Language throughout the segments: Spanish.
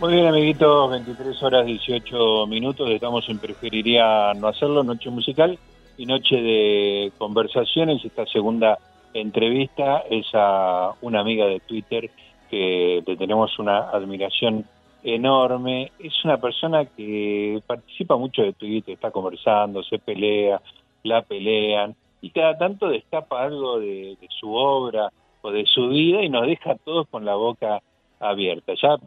Muy bien, amiguitos, 23 horas 18 minutos. Estamos en Preferiría No Hacerlo, noche musical y noche de conversaciones. Esta segunda entrevista es a una amiga de Twitter que le tenemos una admiración enorme. Es una persona que participa mucho de Twitter, está conversando, se pelea, la pelean y cada tanto destapa algo de, de su obra o de su vida y nos deja a todos con la boca abierta. Ya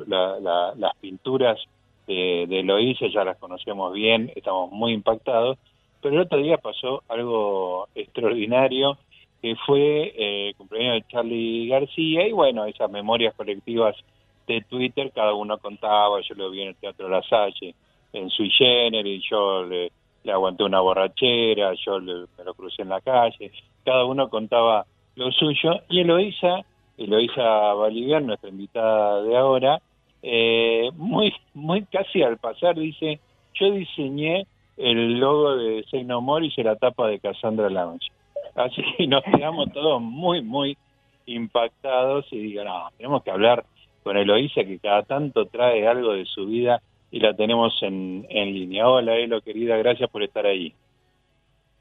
las pinturas de, de ya las conocemos bien, estamos muy impactados, pero el otro día pasó algo extraordinario que fue eh, el cumpleaños de Charlie García y bueno, esas memorias colectivas de Twitter, cada uno contaba, yo lo vi en el Teatro La Salle, en Sui Generis, yo le, aguanté una borrachera, yo me lo crucé en la calle, cada uno contaba lo suyo y Eloísa Eloisa Bolivian, nuestra invitada de ahora, eh, muy, muy casi al pasar dice, yo diseñé el logo de Say No More y se la tapa de Cassandra Lounge. Así que nos quedamos todos muy, muy impactados y digo, no, tenemos que hablar con Eloisa que cada tanto trae algo de su vida y la tenemos en, en línea. Hola Elo, querida, gracias por estar ahí.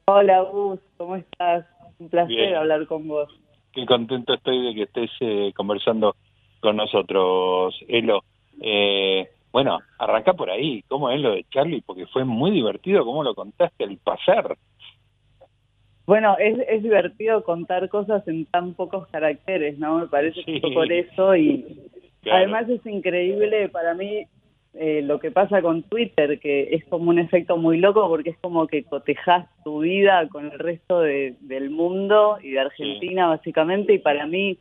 Hola Gus, ¿cómo estás? Un placer hablar con vos qué contento estoy de que estés eh, conversando con nosotros, Elo. Eh, bueno, arranca por ahí, ¿cómo es lo de Charlie? Porque fue muy divertido, ¿cómo lo contaste al pasar? Bueno, es, es divertido contar cosas en tan pocos caracteres, ¿no? Me parece que fue por eso y además es increíble para mí eh, lo que pasa con Twitter, que es como un efecto muy loco porque es como que cotejas tu vida con el resto del mundo y de Argentina básicamente y para mí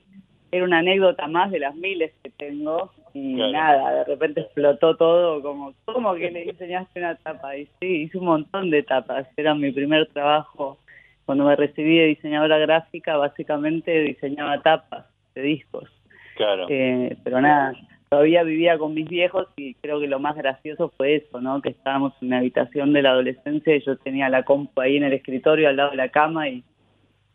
era una anécdota más de las miles que tengo y nada, de repente explotó todo como, ¿cómo que le diseñaste una tapa? Y sí, hice un montón de tapas, era mi primer trabajo cuando me recibí de diseñadora gráfica, básicamente diseñaba tapas de discos. Claro. Eh, pero nada, todavía vivía con mis viejos y creo que lo más gracioso fue eso, ¿no? Que estábamos en mi habitación de la adolescencia y yo tenía la compu ahí en el escritorio al lado de la cama y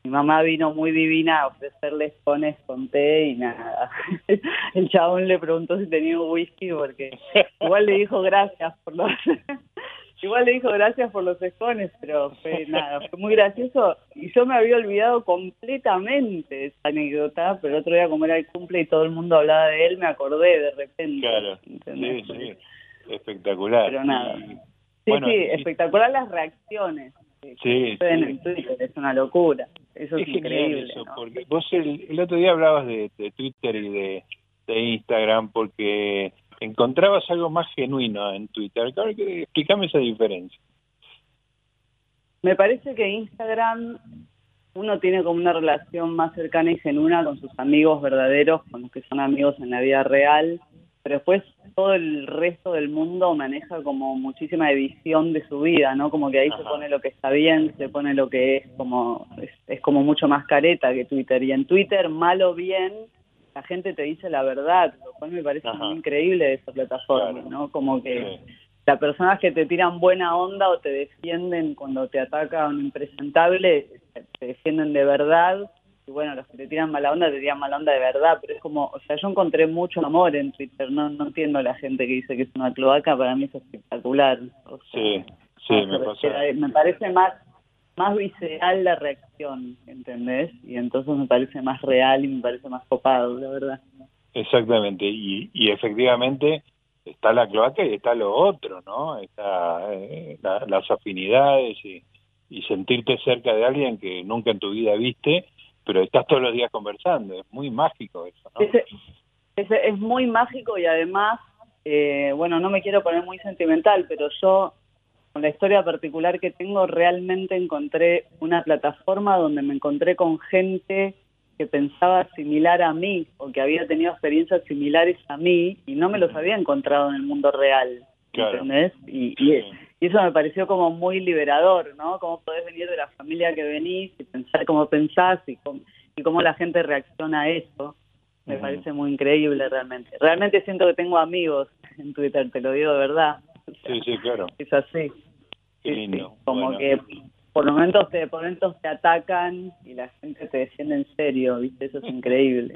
mi mamá vino muy divina a ofrecerle pones con té y nada. El chabón le preguntó si tenía un whisky porque igual le dijo gracias por los Igual le dijo gracias por los escones, pero fue nada, fue muy gracioso. Y yo me había olvidado completamente de esa anécdota, pero el otro día como era el cumple y todo el mundo hablaba de él, me acordé de repente. Claro, sí, sí, espectacular. Pero nada. Sí, sí, espectacular las reacciones. Sí, en Twitter, es una locura. Eso es, increíble. Eso, porque vos el, otro día hablabas de, de Twitter y de, de Instagram, porque encontrabas algo más genuino en Twitter. Explícame esa diferencia. Me parece que Instagram uno tiene como una relación más cercana y genuina con sus amigos verdaderos, con los que son amigos en la vida real, pero después todo el resto del mundo maneja como muchísima edición de su vida, ¿no? Como que ahí se pone lo que está bien, se pone lo que es como es, es como mucho más careta que Twitter y en Twitter mal o bien la gente te dice la verdad, lo cual me parece muy increíble de esa plataforma, ¿no? Como que las personas que te tiran buena onda o te defienden cuando te ataca un impresentable, te defienden de verdad, y bueno, los que te tiran mala onda te tiran mala onda de verdad, pero es como, o sea, yo encontré mucho amor en Twitter, no, no entiendo a la gente que dice que es una cloaca, para mí es espectacular. sí, sí, me, me parece más más visceral la reacción, ¿entendés? Y entonces me parece más real y me parece más copado, la verdad. Exactamente, y, y efectivamente está la cloaca y está lo otro, ¿no? Está eh, las afinidades y, y sentirte cerca de alguien que nunca en tu vida viste, pero estás todos los días conversando, es muy mágico eso, ¿no? Es, es, muy mágico y además, eh, bueno, no me quiero poner muy sentimental, pero yo con la historia particular que tengo, realmente encontré una plataforma donde me encontré con gente que pensaba similar a mí o que había tenido experiencias similares a mí y no me los había encontrado en el mundo real. ¿Entendés? Y, eso me pareció como muy liberador, ¿no? Cómo podés venir de la familia que venís y pensar cómo pensás y cómo, y cómo la gente reacciona a eso. Me parece muy increíble realmente. Realmente siento que tengo amigos en Twitter, te lo digo de verdad. Sí, sí, claro. Es así como que por momentos te, por momentos te atacan y la gente te defiende en serio, ¿viste? Eso es increíble.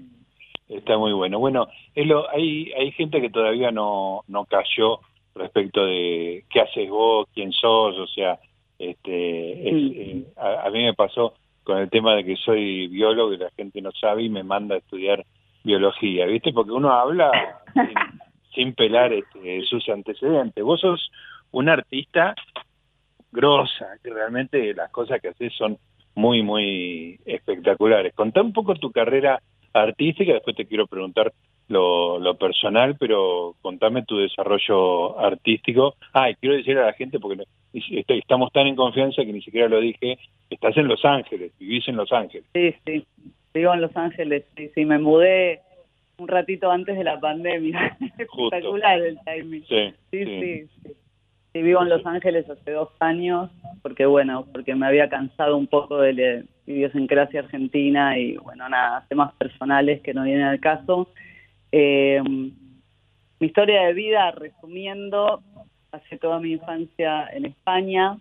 Está muy bueno. Bueno, hay, hay gente que todavía no, no cayó respecto de qué haces vos, quién sos, o sea, este, eh, a, mí me pasó con el tema de que soy biólogo y la gente no sabe y me manda a estudiar biología, ¿viste? Porque uno habla sin, pelar este, sus antecedentes. Vos sos un artista grosa, que realmente las cosas que haces son muy, muy espectaculares. Contá un poco tu carrera artística, después te quiero preguntar lo, personal, pero contame tu desarrollo artístico. Ah, y quiero decir a la gente, porque estamos tan en confianza que ni siquiera lo dije, estás en Los Ángeles, vivís en Los Ángeles. Sí, sí, vivo en Los Ángeles, sí, sí, me mudé un ratito antes de la pandemia. Espectacular el timing. Sí, sí, sí. sí, vivo en Los Ángeles hace dos años, porque bueno, porque me había cansado un poco de la idiosincrasia argentina y bueno, nada, temas personales que no vienen al caso. Eh, mi historia de vida, resumiendo, pasé toda mi infancia en España.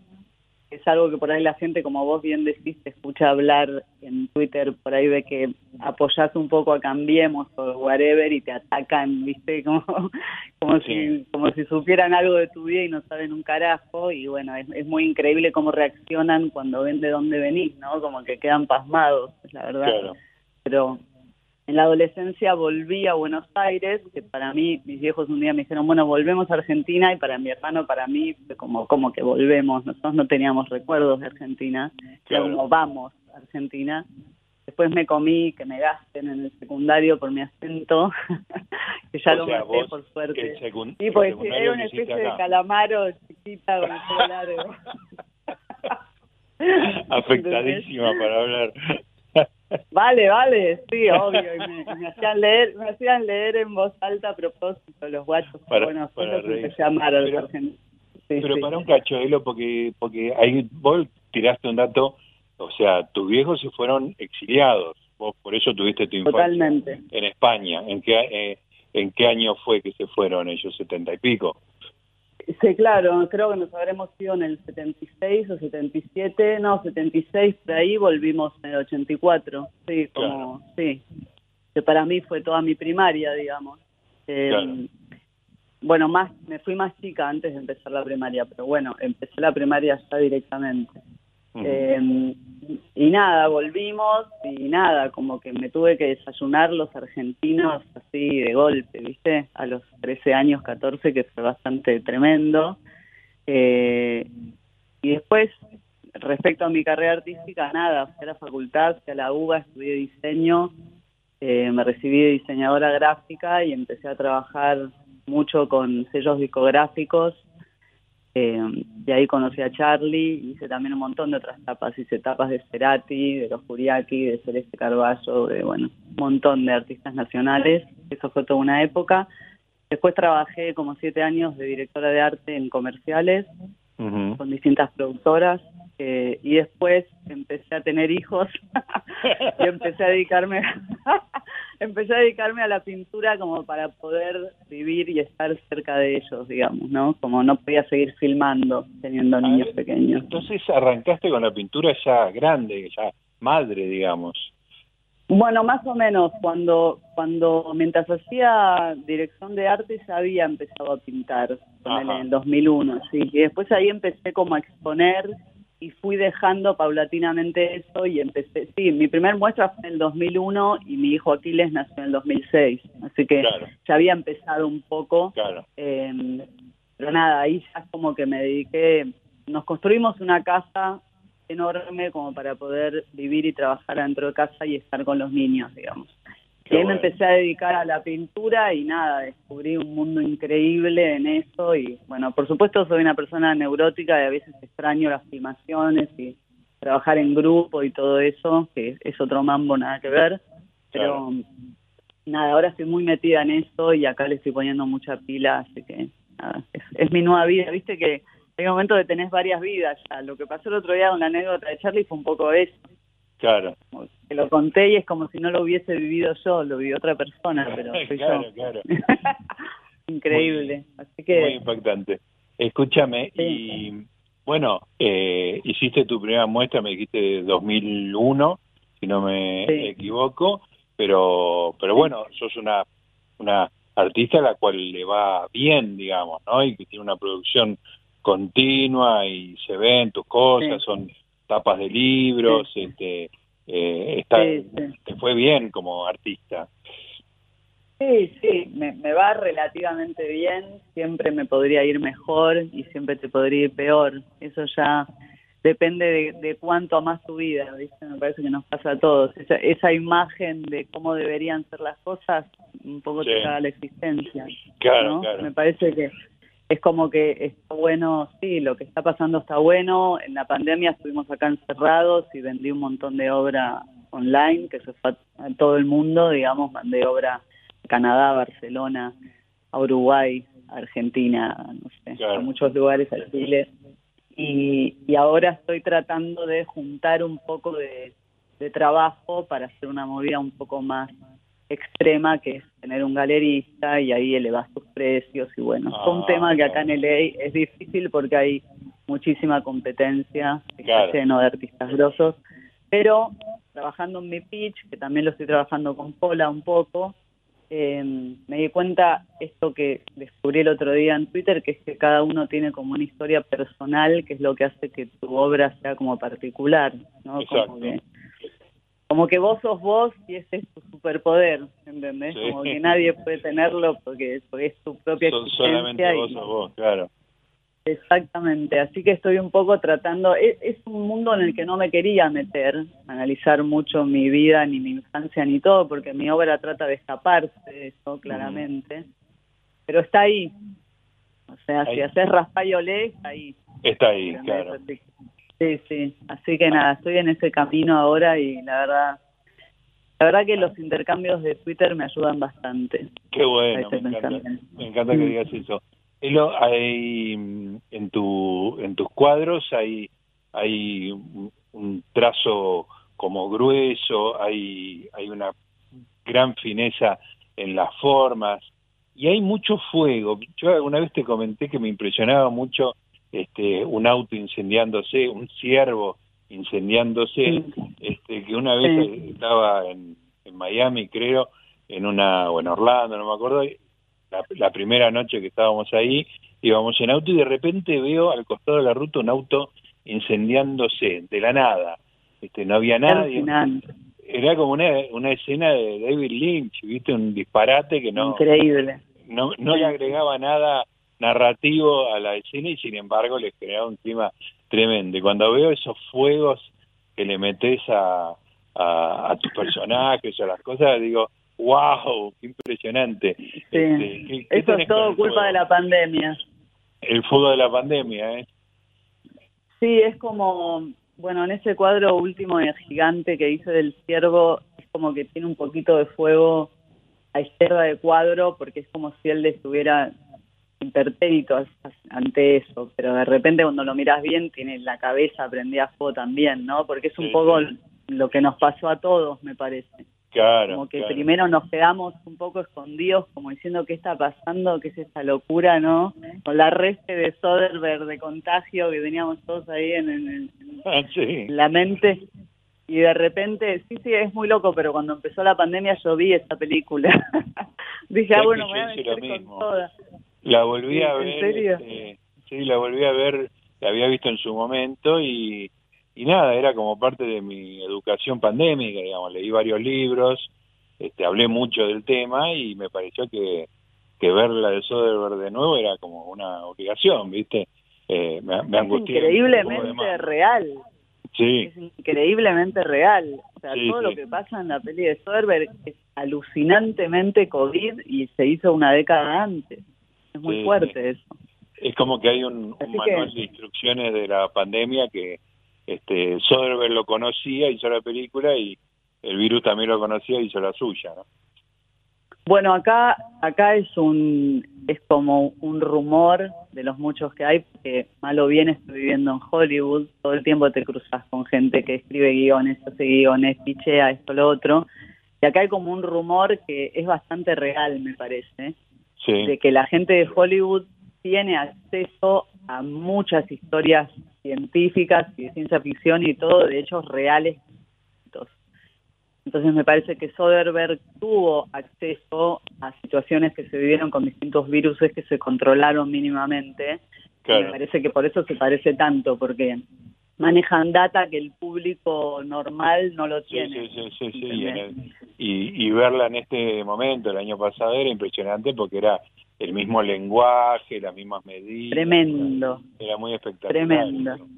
Es algo que por ahí la gente, como vos bien decís, te escucha hablar en Twitter, por ahí ve que apoyás un poco a Cambiemos o whatever y te atacan, ¿viste? Como, como, si, como si supieran algo de tu vida y no saben un carajo. Y bueno, es, es muy increíble cómo reaccionan cuando ven de dónde venís, ¿no? Como que quedan pasmados, la verdad. Claro. Pero en la adolescencia volví a Buenos Aires, que para mí, mis viejos un día me dijeron, bueno, volvemos a Argentina, y para mi hermano, para mí, como, como que volvemos, nosotros no teníamos recuerdos de Argentina, pero como vamos a Argentina. Después me comí que me gasten en el secundario por mi acento, que ya lo maté por suerte. sí, porque era una especie de calamaro chiquita con el largo. Afectadísima para hablar. Vale, vale, sí, obvio. me, hacían leer, me hacían leer en voz alta a propósito los guachos. Para, bueno, para empecé a amar a los argentinos. pero para un cachuelo, porque porque ahí vos tiraste un dato, o sea, tus viejos se fueron exiliados, vos por eso tuviste tu infancia Totalmente. en España. ¿En qué, eh, ¿En qué año fue que se fueron ellos? ¿Setenta y pico? Sí, claro, creo que nos habremos ido en el 76 o 77, no, 76, de ahí volvimos en el 84, sí, como, sí, que para mí fue toda mi primaria, digamos. Eh, bueno, más, me fui más chica antes de empezar la primaria, pero bueno, empecé la primaria ya directamente. Eh, y nada, volvimos y nada, como que me tuve que desayunar los argentinos así de golpe, ¿viste? A los 13 años, 14, que fue bastante tremendo. Eh, y después, respecto a mi carrera artística, nada, fui a la facultad, fui a la UBA, estudié diseño, eh, me recibí de diseñadora gráfica y empecé a trabajar mucho con sellos discográficos eh, de ahí conocí a Charlie, hice también un montón de otras tapas, hice tapas de Cerati, de los Furiaki, de Celeste Carballo, de bueno, un montón de artistas nacionales, eso fue toda una época. Después trabajé como siete años de directora de arte en comerciales, con distintas productoras, eh, y después empecé a tener hijos y empecé a dedicarme empecé a dedicarme a la pintura como para poder vivir y estar cerca de ellos digamos no como no podía seguir filmando teniendo niños pequeños. entonces arrancaste con la pintura ya grande ya madre digamos. Bueno, más o menos, cuando, cuando mientras hacía dirección de arte ya había empezado a pintar, en el 2001, sí, y después ahí empecé como a exponer y fui dejando paulatinamente eso y empecé, sí, mi primer muestra fue en el 2001 y mi hijo Aquiles nació en el 2006, así que ya había empezado un poco, claro. eh, pero nada, ahí ya como que me dediqué, nos construimos una casa enorme como para poder vivir y trabajar dentro de casa y estar con los niños, digamos. Y ahí me empecé a dedicar a la pintura y nada, descubrí un mundo increíble en eso y bueno, por supuesto soy una persona neurótica y a veces extraño las filmaciones y trabajar en grupo y todo eso, que es otro mambo, nada que ver, pero nada, ahora estoy muy metida en eso y acá le estoy poniendo mucha pila, así que nada, es, es mi nueva vida, viste que hay momentos de tenés varias vidas ya. Lo que pasó el otro día con la anécdota de Charlie fue un poco eso. Claro. Que lo conté y es como si no lo hubiese vivido yo, lo vivió otra persona, pero soy claro, Claro. Increíble. Así que... Muy impactante. Escúchame, y bueno, eh, hiciste tu primera muestra, me dijiste de 2001, si no me equivoco, pero, pero bueno, sos una, una artista a la cual le va bien, digamos, ¿no? Y que tiene una producción continua y se ven tus cosas, son tapas de libros, este, eh, está, te fue bien como artista. Sí, sí, me, me, va relativamente bien, siempre me podría ir mejor y siempre te podría ir peor, eso ya depende de, cuánto amas tu vida, ¿viste? me parece que nos pasa a todos, esa, esa imagen de cómo deberían ser las cosas un poco te da la existencia, claro, claro. me parece que es como que está bueno, sí, lo que está pasando está bueno. En la pandemia estuvimos acá encerrados y vendí un montón de obra online que se fue a todo el mundo, digamos, mandé obra a Canadá, Barcelona, a Uruguay, a Argentina, no sé, a muchos lugares, a Chile. Y, y ahora estoy tratando de juntar un poco de, de trabajo para hacer una movida un poco más extrema que es tener un galerista y ahí elevas tus precios. Y bueno, es un ah, tema que acá en LA es difícil porque hay muchísima competencia, está lleno de artistas grosos, pero trabajando en mi pitch, que también lo estoy trabajando con Pola un poco, eh, me di cuenta esto que descubrí el otro día en Twitter, que es que cada uno tiene como una historia personal, que es lo que hace que tu obra sea como particular, ¿no? Como que como que vos sos vos y ese es tu superpoder, ¿entendés? Como que nadie puede tenerlo porque, es tu propia Son solamente vos sos vos, claro. Exactamente, así que estoy un poco tratando, es, un mundo en el que no me quería meter, analizar mucho mi vida, ni mi infancia, ni todo, porque mi obra trata de escaparse de eso, claramente, pero está ahí, o sea, si haces Rafael Olé, está ahí. Está ahí, claro. Sí, sí. Así que nada, estoy en ese camino ahora y la verdad, la verdad que los intercambios de Twitter me ayudan bastante. Qué bueno, me encanta, que mm. digas eso. Elo, hay, en tu en tus cuadros hay hay un trazo como grueso, hay hay una gran fineza en las formas y hay mucho fuego. Yo alguna vez te comenté que me impresionaba mucho este, un auto incendiándose, un ciervo incendiándose, este, que una vez estaba en, Miami, creo, en una, o en Orlando, no me acuerdo, la, primera noche que estábamos ahí, íbamos en auto y de repente veo al costado de la ruta un auto incendiándose, de la nada, este, no había nadie. Era como una, una escena de David Lynch, viste, un disparate que no... Increíble. No, no le agregaba nada narrativo a la escena y sin embargo le crea un clima tremendo. Y cuando veo esos fuegos que le metes a, a, tus personajes a las cosas, digo, wow, qué impresionante. Este, Eso es todo culpa de la pandemia. El fuego de la pandemia, ¿eh? Sí, es como, bueno, en ese cuadro último de gigante que hice del ciervo, es como que tiene un poquito de fuego a izquierda de cuadro, porque es como si él estuviera impertérito ante eso, pero de repente cuando lo miras bien tiene la cabeza prendida a fuego también, ¿no? Porque es un poco lo que nos pasó a todos, me parece. Claro. Como que primero nos quedamos un poco escondidos, como diciendo qué está pasando, qué es esta locura, ¿no? Con la reste de Soderbergh de contagio que teníamos todos ahí en, ah, la mente. Y de repente, sí, sí, es muy loco, pero cuando empezó la pandemia yo vi esta película. Dije, ah, bueno, me voy a meter con todas. La volví a ver. Este, sí, la volví a ver, la había visto en su momento y, y nada, era como parte de mi educación pandémica, digamos, leí varios libros, este, hablé mucho del tema y me pareció que, que ver la de Soderbergh de nuevo era como una obligación, ¿viste? Eh, me, me es increíblemente real. Sí. Es increíblemente real. O sea, todo lo que pasa en la peli de Soderbergh es alucinantemente COVID y se hizo una década antes muy fuerte eso. Es como que hay un, manual de instrucciones de la pandemia que este Soderbergh lo conocía, hizo la película y el virus también lo conocía y hizo la suya, ¿no? Bueno, acá acá es un es como un rumor de los muchos que hay, que malo bien estoy viviendo en Hollywood, todo el tiempo te cruzas con gente que escribe guiones, hace guiones, pichea esto, lo otro, y acá hay como un rumor que es bastante real, me parece, de que la gente de Hollywood tiene acceso a muchas historias científicas y de ciencia ficción y todo de hechos reales. Entonces me parece que Soderbergh tuvo acceso a situaciones que se vivieron con distintos virus que se controlaron mínimamente. me parece que por eso se parece tanto, porque manejan data que el público normal no lo tiene. Sí, sí, sí, sí, y, y, verla en este momento, el año pasado, era impresionante porque era el mismo lenguaje, las mismas medidas. Tremendo. Era muy espectacular. Tremendo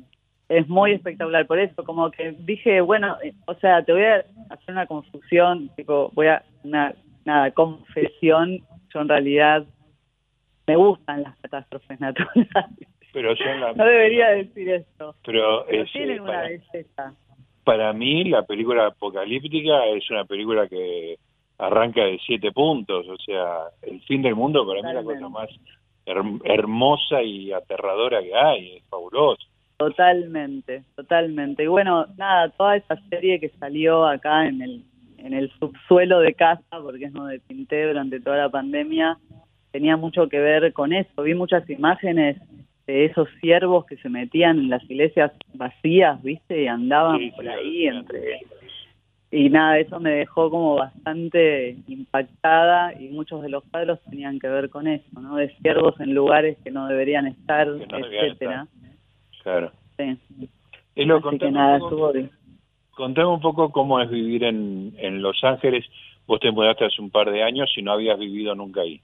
es muy espectacular por eso, como que dije, bueno, eh, o sea, te voy a hacer una confusión, tipo, voy a, una, nada, confesión, yo en realidad me gustan las catástrofes naturales. Pero No debería decir esto. Pero, es, tienen eh, una belleza. Para mí, la película apocalíptica es una película que arranca de siete puntos, o sea, el fin del mundo para mí es la cosa más hermosa y aterradora que hay, es fabuloso. Totalmente, totalmente. Y bueno, nada, toda esa serie que salió acá en el, en el subsuelo de casa, porque es donde pinté durante toda la pandemia, tenía mucho que ver con eso. Vi muchas imágenes de esos ciervos que se metían en las iglesias vacías, ¿viste? Y andaban por ahí entre... Y nada, eso me dejó como bastante impactada y muchos de los cuadros tenían que ver con eso, ¿no? De ciervos en lugares que no deberían estar, etcétera. Claro. Sí. Y lo, Así que nada, un Contame un poco cómo es vivir en, en Los Ángeles. Vos te mudaste hace un par de años y no habías vivido nunca ahí.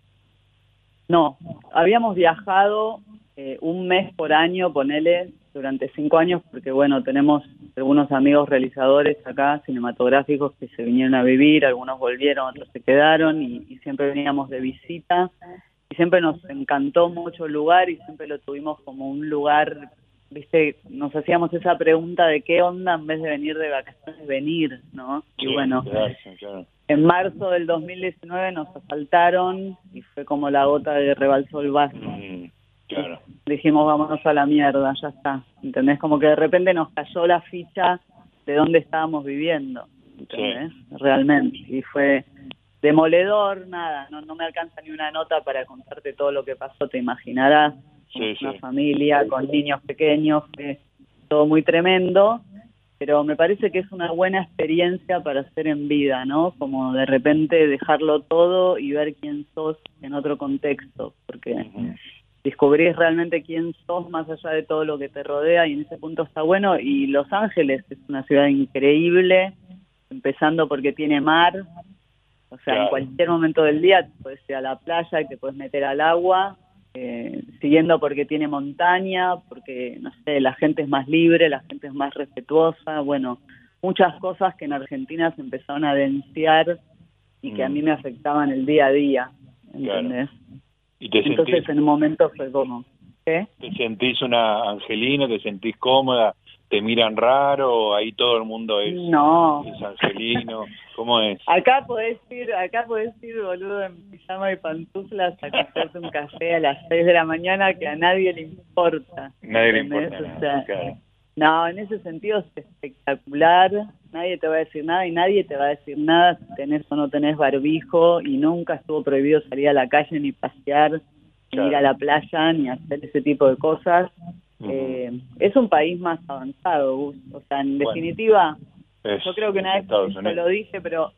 No, habíamos viajado eh, un mes por año, ponele, durante cinco años, porque bueno, tenemos algunos amigos realizadores acá, cinematográficos, que se vinieron a vivir, algunos volvieron, otros se quedaron y, y siempre veníamos de visita. Y siempre nos encantó mucho el lugar y siempre lo tuvimos como un lugar viste, nos hacíamos esa pregunta de qué onda en vez de venir de vacaciones, venir, ¿no? y bueno, en marzo del 2019 nos asaltaron y fue como la gota que rebalsó el vaso. Mm, claro. Dijimos, vámonos a la mierda, ya está. ¿Entendés? Como que de repente nos cayó la ficha de dónde estábamos viviendo. ¿Entendés? Realmente. Y fue demoledor, nada, no, no me alcanza ni una nota para contarte todo lo que pasó, te imaginarás una familia con niños pequeños, fue todo muy tremendo, pero me parece que es una buena experiencia para hacer en vida, ¿no? Como de repente dejarlo todo y ver quién sos en otro contexto, porque descubrís realmente quién sos más allá de todo lo que te rodea y en ese punto está bueno. Y Los Ángeles es una ciudad increíble, empezando porque tiene mar, o sea, en cualquier momento del día puedes ir a la playa y te puedes meter al agua eh, siguiendo porque tiene montaña, porque, no sé, la gente es más libre, la gente es más respetuosa, bueno, muchas cosas que en Argentina se empezaron a denunciar y que a mí mm. me afectaban el día a día, ¿entendés? ¿Y te Entonces en un momento fue como, ¿qué? ¿Te sentís una angelina, te sentís cómoda? ¿Te miran raro? ¿Ahí todo el mundo es, no. es angelino? ¿Cómo es? Acá podés ir, acá podés ir, boludo, en pijama y pantuflas a comprarte un café a las 6 de la mañana que a nadie le importa. Nadie le importa. No, en ese sentido es espectacular. Nadie te va a decir nada y nadie te va a decir nada si tenés o no tenés barbijo y nunca estuvo prohibido salir a la calle ni pasear, ni ir a la playa, ni hacer ese tipo de cosas eh, es un país más avanzado, O sea, en definitiva, yo creo que una vez lo dije, pero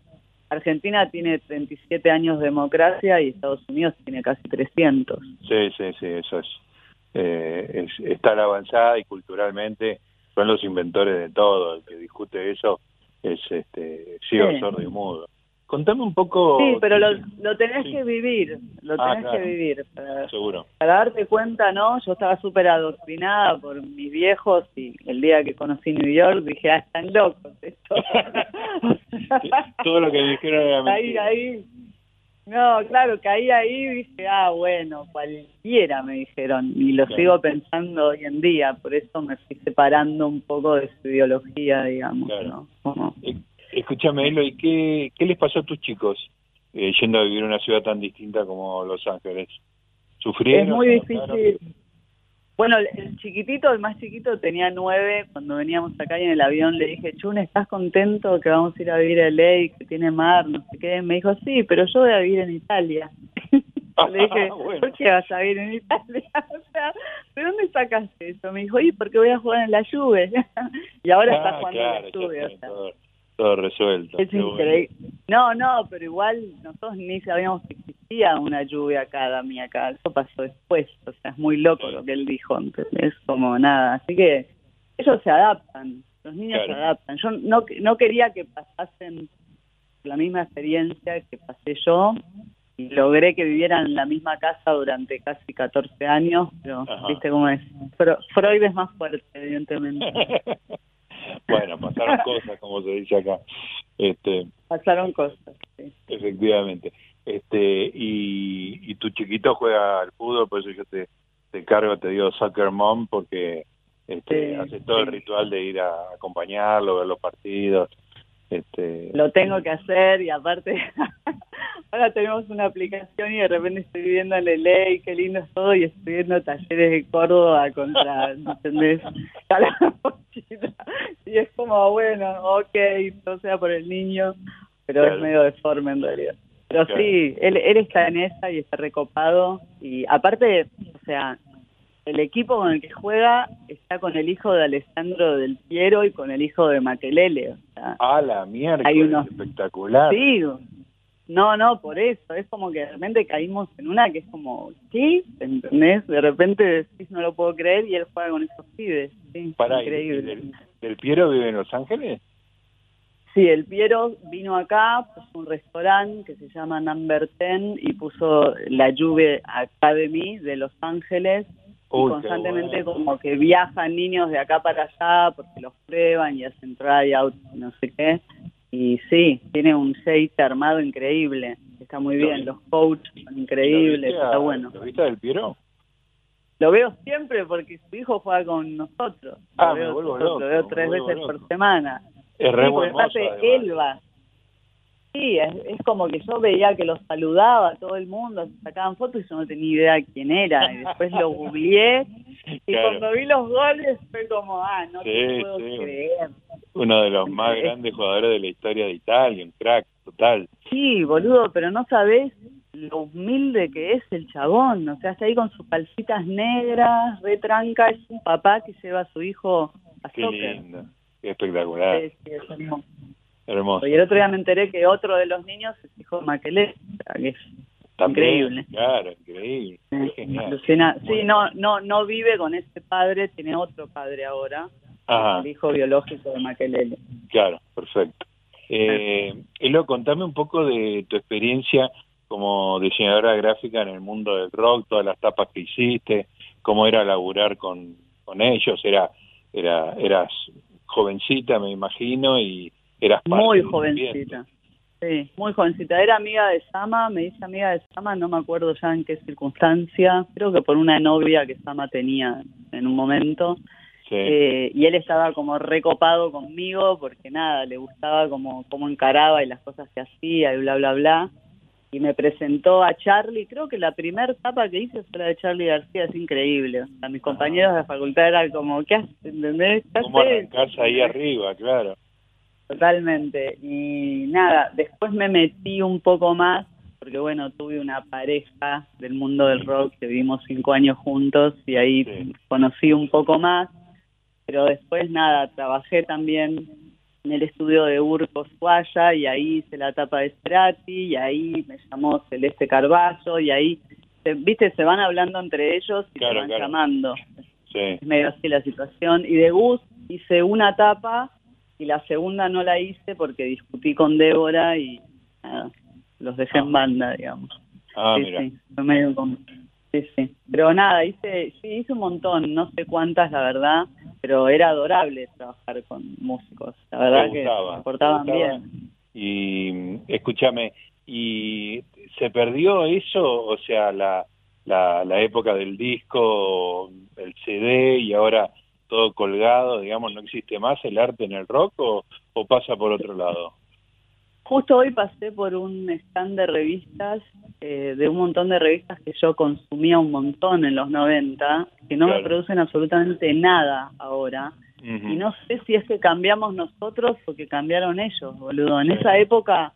Argentina tiene 37 años de democracia y Estados Unidos tiene casi 300. Sí, sí, sí, eso es. Eh, es está la avanzada y culturalmente son los inventores de todo. El que discute eso es este ciego, sordo y mudo. Contame un poco... Sí, pero lo, lo tenés que vivir, lo ah, tenés que vivir. Para, Seguro. Para darte cuenta, ¿no? Yo estaba súper adoctrinada por mis viejos y el día que conocí New York dije, ah, están locos esto. Todo lo que dijeron era mentira. Ahí, ahí. No, claro, caí ahí y dije, ah, bueno, cualquiera me dijeron. Y lo sigo pensando hoy en día, por eso me fui separando un poco de su ideología, digamos, ¿no? Como... Escúchame, Elo, ¿y qué, qué les pasó a tus chicos eh, yendo a vivir en una ciudad tan distinta como Los Ángeles? ¿Sufrieron? Es muy difícil. Bueno, el chiquitito, el más chiquito, tenía nueve. Cuando veníamos acá y en el avión le dije, Chun, ¿estás contento que vamos a ir a vivir a LA, que tiene mar, no sé qué? Me dijo, sí, pero yo voy a vivir en Italia. le dije, ¿por qué vas a vivir en Italia? o sea, ¿de dónde sacaste eso? Me dijo, y porque voy a jugar en la lluvia. y ahora está ah, jugando en la lluvia. Todo resuelto. Es increíble. No, no, pero igual nosotros ni sabíamos que existía una lluvia acá, Dami, acá. Eso pasó después. O sea, es muy loco lo que él dijo. Es como nada. Así que ellos se adaptan. Los niños se adaptan. Yo no, no quería que pasasen la misma experiencia que pasé yo y logré que vivieran en la misma casa durante casi 14 años, pero viste cómo es. Freud es más fuerte, evidentemente. bueno, pasaron cosas, como se dice acá. Este, pasaron cosas, sí. Efectivamente. Este, y, y tu chiquito juega al fútbol, por eso yo te, te cargo, te digo soccer mom, porque este, hace todo el ritual de ir a acompañarlo, ver los partidos. Este... Lo tengo que hacer y aparte ahora tenemos una aplicación y de repente estoy viviendo en LA y qué lindo es todo y estoy viendo talleres de Córdoba contra, ¿entendés? y es como, bueno, ok, no sea por el niño, pero es medio deforme en realidad. Pero sí, él, él está en esa y está recopado. Y aparte, o sea, el equipo con el que juega está con el hijo de Alessandro del Piero y con el hijo de Maquelele. O ah, la mierda, hay unos... espectacular. Sí, no, no, por eso. Es como que de repente caímos en una que es como, ¿sí? ¿Entendés? De repente decís, no lo puedo creer y él juega con esos pibes. Sí, increíble. ¿Del Piero vive en Los Ángeles? Sí, el Piero vino acá, puso un restaurante que se llama Number Ten y puso la Juve Academy de Los Ángeles constantemente como que viajan niños de acá para allá porque los prueban y hacen tryout, no sé qué. Y sí, tiene un shade armado increíble. Está muy bien, los coaches son increíbles, está bueno. ¿Lo viste del Piero? Lo veo siempre porque su hijo juega con nosotros. Ah, lo veo, lo veo tres veces por semana. Es re sí, él va Sí, es, como que yo veía que los saludaba a todo el mundo, sacaban fotos y yo no tenía idea quién era. Y después lo googleé y cuando vi los goles fue como, ah, no te puedo creer. Uno de los más grandes jugadores de la historia de Italia, un crack total. Sí, boludo, pero no sabés lo humilde que es el chabón. O sea, está ahí con sus palcitas negras, retranca, es un papá que lleva a su hijo a Qué lindo, qué espectacular. Sí, es Hermoso. Y el otro día me enteré que otro de los niños es hijo de Maquelé, que es increíble. Claro, increíble. Sí, no, no, no vive con ese padre, tiene otro padre ahora, el hijo biológico de Maquelele. Claro, perfecto. Eh, Elo, contame un poco de tu experiencia como diseñadora gráfica en el mundo del rock, todas las tapas que hiciste, cómo era laburar con, con ellos, era, era, eras jovencita, me imagino, y Eras muy jovencita. Sí, muy jovencita. Era amiga de Sama, me dice amiga de Sama, no me acuerdo ya en qué circunstancia, creo que por una novia que Sama tenía en un momento. Eh, y él estaba como recopado conmigo porque nada, le gustaba como cómo encaraba y las cosas que hacía y bla, bla, bla. Y me presentó a Charlie, creo que la primera etapa que hice fue la de Charlie García, es increíble. O mis compañeros de la facultad eran como, ¿qué haces? ¿Entendés? ¿Cómo arrancarse ahí arriba, claro? Totalmente. Y nada, después me metí un poco más, porque bueno, tuve una pareja del mundo del rock que vivimos cinco años juntos y ahí conocí un poco más. Pero después nada, trabajé también en el estudio de Urco Suaya y ahí hice la etapa de Strati y ahí me llamó Celeste Carballo y ahí, viste, se van hablando entre ellos y se van llamando. Es medio así la situación. Y de Gus hice una etapa y la segunda no la hice porque discutí con Débora y los dejé en ah. banda, digamos. Ah, mira. Sí, fue medio Sí, sí. Pero nada, hice, sí, hice un montón, no sé cuántas, la verdad, pero era adorable trabajar con músicos. La verdad que se portaban bien. Y escúchame, ¿y se perdió eso? O sea, la, la, la época del disco, el CD y ahora todo colgado, digamos, no existe más el arte en el rock o, pasa por otro lado? Justo hoy pasé por un stand de revistas, eh, de un montón de revistas que yo consumía un montón en los 90, que no me producen absolutamente nada ahora. Y no sé si es que cambiamos nosotros o que cambiaron ellos, boludo. En esa época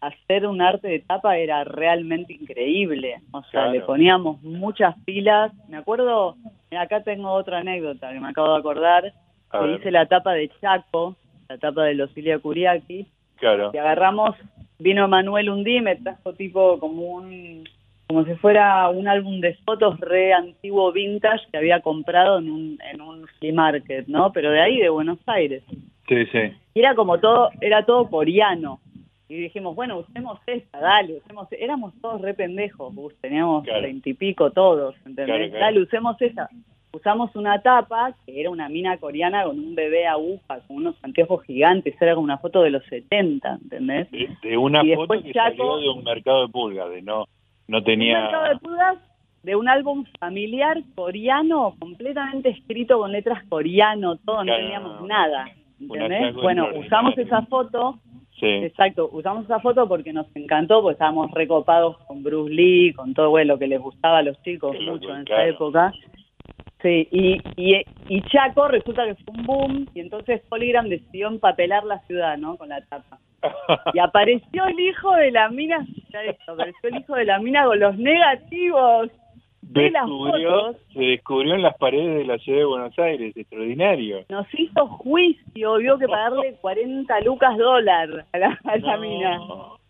hacer un arte de tapa era realmente increíble. O sea, le poníamos muchas pilas. Me acuerdo, acá tengo otra anécdota que me acabo de acordar. que hice la tapa de Chaco, la etapa de los Ilia Kuriaki. Claro. Y agarramos, vino Manuel un día y me trajo tipo como un como si fuera un álbum de fotos re antiguo vintage que había comprado en un, en un flea market, ¿no? Pero de ahí, de Buenos Aires. Sí, sí. Y era como todo, era todo coreano. Y dijimos, bueno, usemos esta, dale, usemos, éramos todos re pendejos, teníamos veintipico todos, ¿entendés? Dale, usemos esa. Usamos una tapa que era una mina coreana con un bebé aguja, con unos anteojos gigantes, era como una foto de los 70, ¿entendés? De, una foto que salió de un mercado de pulgas, de no no tenía... de de un álbum familiar coreano, completamente escrito con letras coreano, todo, no teníamos nada. ¿Entendés? Bueno, usamos esa foto, sí. exacto, usamos esa foto porque nos encantó, porque estábamos recopados con Bruce Lee, con todo lo que les gustaba a los chicos mucho en esa época. Sí, y, y, y, Chaco resulta que fue un boom, y entonces Polygram decidió empapelar la ciudad, ¿no? Con la tapa. Y apareció el hijo de la mina, ya esto, apareció el hijo de la mina con los negativos de las fotos. Se descubrió en las paredes de la ciudad de Buenos Aires, extraordinario. Nos hizo juicio, vio que pagarle 40 lucas dólar a la, a la mina.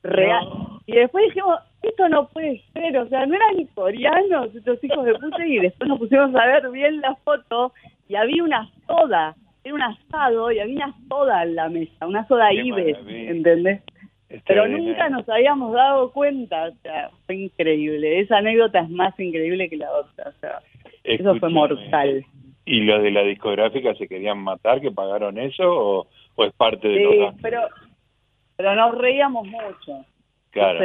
Real. Y después dijimos, esto no puede ser, o sea, no eran coreanos estos hijos de puta y después nos pusimos a ver bien la foto y había una soda, era un asado y había una soda en la mesa, una soda Ibe, ¿entendés? Pero nunca nos habíamos dado cuenta, o sea, fue increíble, esa anécdota es más increíble que la otra, o sea, eso fue mortal. ¿Y los de la discográfica se querían matar que pagaron eso o, o es parte de sí, pero pero nos reíamos mucho. Claro.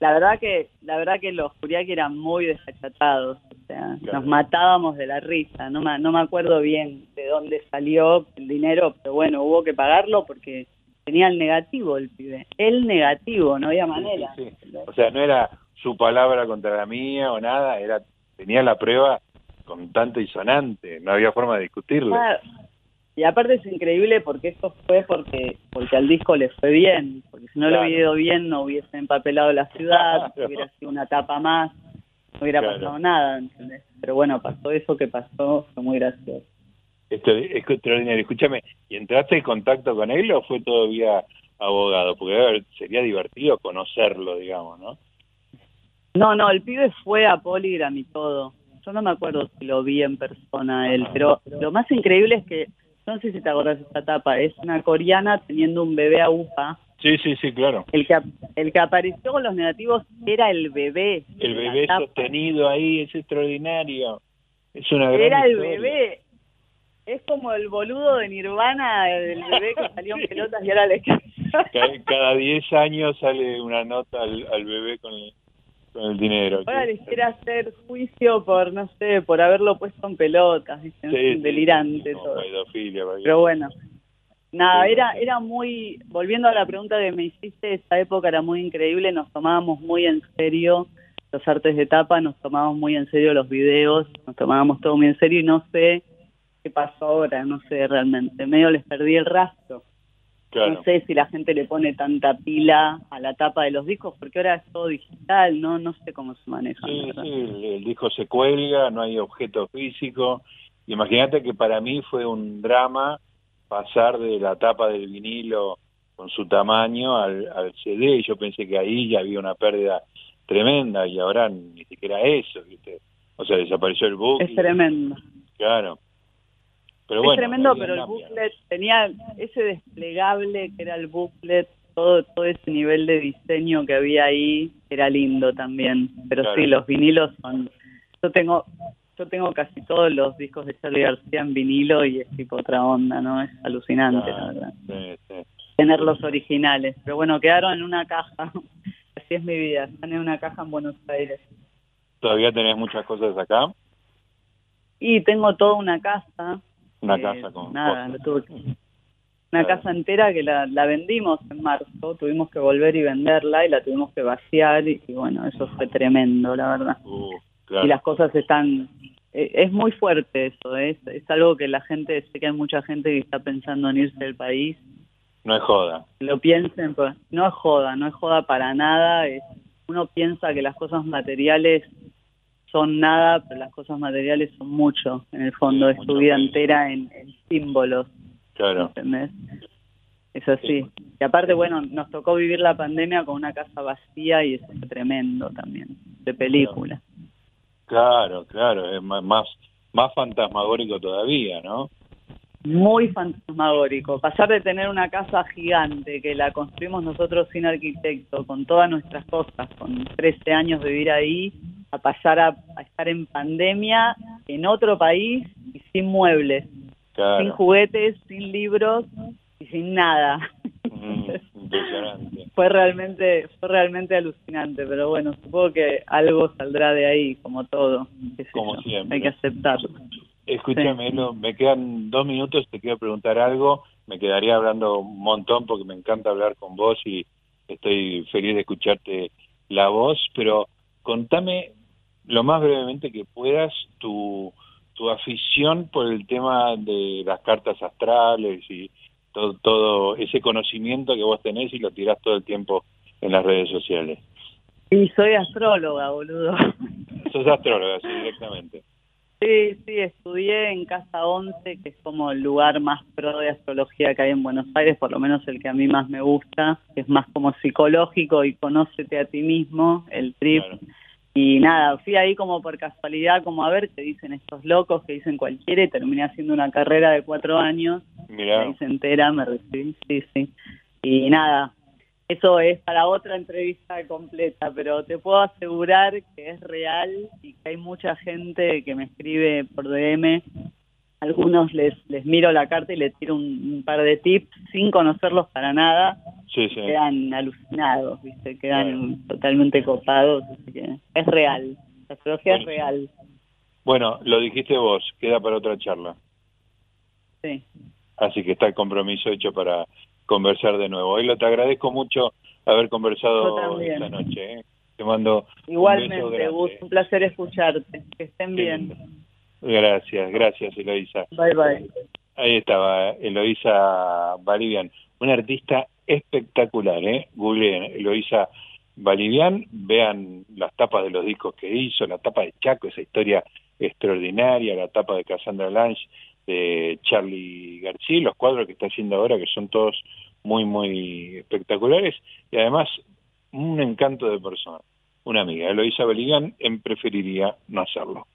la verdad que la verdad que los Curiaki eran muy desachatados, o sea, nos matábamos de la risa. No me, no me acuerdo bien de dónde salió el dinero, pero bueno, hubo que pagarlo porque tenía el negativo el pibe. El negativo, no había manera. o sea, no era su palabra contra la mía o nada, era tenía la prueba constante y sonante, no había forma de discutirlo. Y aparte es increíble porque esto fue porque porque al disco le fue bien, porque si no le hubiera ido bien no hubiese empapelado la ciudad, hubiera sido una tapa más, no hubiera pasado nada, ¿entendés? Pero bueno, pasó eso que pasó, fue muy gracioso. Esto es extraordinario. Escúchame, ¿y entraste en contacto con él o fue todavía abogado? Porque sería divertido conocerlo, digamos, ¿no? No, no, el pibe fue a Polygram y todo. Yo no me acuerdo si lo vi en persona él, pero lo más increíble es que no sé si te acuerdas de esta etapa, es una coreana teniendo un bebé a upa. Sí, sí, sí, claro. El que, el que apareció con los negativos era el bebé. El bebé sostenido ahí, es extraordinario. Es una gran Era el bebé. Es como el boludo de Nirvana, el bebé que salió en pelotas y ahora le Cada 10 años sale una nota al, al bebé con el, con el dinero. Ahora les quiere hacer juicio por, no sé, por haberlo puesto en pelotas, dicen, delirante todo. Pero bueno, nada, era era muy, volviendo a la pregunta que me hiciste, esa época era muy increíble, nos tomábamos muy en serio los artes de tapa, nos tomábamos muy en serio los videos, nos tomábamos todo muy en serio y no sé qué pasó ahora, no sé realmente, medio les perdí el rastro. No sé si la gente le pone tanta pila a la tapa de los discos, porque ahora es todo digital, no no sé cómo se maneja. Sí, sí, el, disco se cuelga, no hay objeto físico. Imagínate que para mí fue un drama pasar de la tapa del vinilo con su tamaño al, al CD. Yo pensé que ahí ya había una pérdida tremenda y ahora ni siquiera eso, ¿viste? O sea, desapareció el book. Es tremendo. Claro es tremendo, pero el booklet tenía ese desplegable que era el booklet, todo todo ese nivel de diseño que había ahí era lindo también. Pero sí, los vinilos son. Yo tengo yo tengo casi todos los discos de Charlie García en vinilo y es tipo otra onda, ¿no? Es alucinante, la verdad. Tener los originales. Pero bueno, quedaron en una caja. Así es mi vida. Están en una caja en Buenos Aires. ¿Todavía tenés muchas cosas acá? Y tengo toda una casa una eh, casa con nada, una casa entera que la, la vendimos en marzo, tuvimos que volver y venderla y la tuvimos que vaciar y, bueno, eso fue tremendo, la verdad. Uh, y las cosas están, eh, es muy fuerte eso, es, es algo que la gente, sé que hay mucha gente que está pensando en irse del país. No es joda. Lo piensen, pues, no es joda, no es joda para nada, es, uno piensa que las cosas materiales son nada, pero las cosas materiales son mucho, en el fondo, es tu vida entera en, símbolos. Claro. ¿Entendés? es así. Y aparte, bueno, nos tocó vivir la pandemia con una casa vacía y eso fue tremendo también, de película. Claro, claro, es más, más fantasmagórico todavía, ¿no? Muy fantasmagórico. Pasar de tener una casa gigante que la construimos nosotros sin arquitecto, con todas nuestras cosas, con 13 años de vivir ahí, a pasar a, estar en pandemia en otro país y sin muebles, sin juguetes, sin libros y sin nada. Mm, impresionante. fue realmente fue realmente alucinante, pero bueno, supongo que algo saldrá de ahí, como todo. Como siempre. Hay que aceptarlo. Escúchame, me quedan dos minutos, te quiero preguntar algo. Me quedaría hablando un montón porque me encanta hablar con vos y estoy feliz de escucharte la voz, pero contame lo más brevemente que puedas tu, tu afición por el tema de las cartas astrales y todo, todo ese conocimiento que vos tenés y lo tirás todo el tiempo en las redes sociales. Y soy astróloga, boludo. Sos astróloga, sí, directamente. Sí, sí, estudié en Casa 11, que es como el lugar más pro de astrología que hay en Buenos Aires, por lo menos el que a mí más me gusta, que es más como psicológico y conócete a ti mismo, el trip. Y nada, fui ahí como por casualidad, como a ver qué dicen estos locos, que dicen cualquiera, y terminé haciendo una carrera de cuatro años. Mirá. Ahí se entera, me recibí, sí, sí. Y nada, eso es para otra entrevista completa, pero te puedo asegurar que es real y que hay mucha gente que me escribe por DM. Algunos les, les miro la carta y les tiro un, par de tips sin conocerlos para nada. Sí, sí. Quedan alucinados, ¿viste? quedan totalmente copados. es real, la astrología es real. Bueno, lo dijiste vos, queda para otra charla. Sí. Así que está el compromiso hecho para conversar de nuevo. lo te agradezco mucho haber conversado esta noche. ¿eh? Te mando Igualmente, un, un placer escucharte. Que estén bien. Gracias, gracias Eloisa. Bye bye. Ahí estaba Eloisa Balivian, una artista espectacular, ¿eh? Googleen Eloisa Balivian, vean las tapas de los discos que hizo, la tapa de Chaco, esa historia extraordinaria, la tapa de Cassandra Lange, de Charlie García, los cuadros que está haciendo ahora, que son todos muy, muy espectaculares, y además un encanto de persona, una amiga, Eloisa Beligán, en preferiría no hacerlo.